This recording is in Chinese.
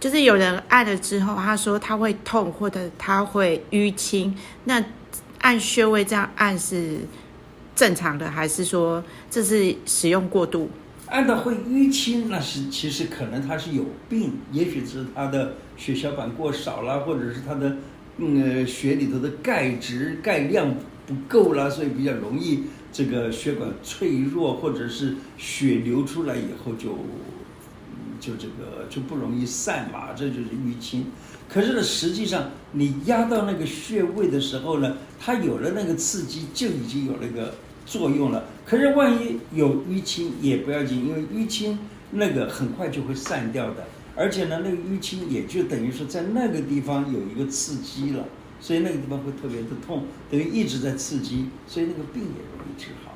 就是有人按了之后，他说他会痛或者他会淤青，那按穴位这样按是正常的，还是说这是使用过度？按到会淤青，那是其实可能他是有病，也许是他的血小板过少了，或者是他的嗯血里头的钙质钙量不够了，所以比较容易这个血管脆弱，或者是血流出来以后就就这个就不容易散嘛，这就是淤青。可是呢，实际上你压到那个穴位的时候呢，它有了那个刺激，就已经有那个。作用了，可是万一有淤青也不要紧，因为淤青那个很快就会散掉的，而且呢，那个淤青也就等于说在那个地方有一个刺激了，所以那个地方会特别的痛，等于一直在刺激，所以那个病也容易治好。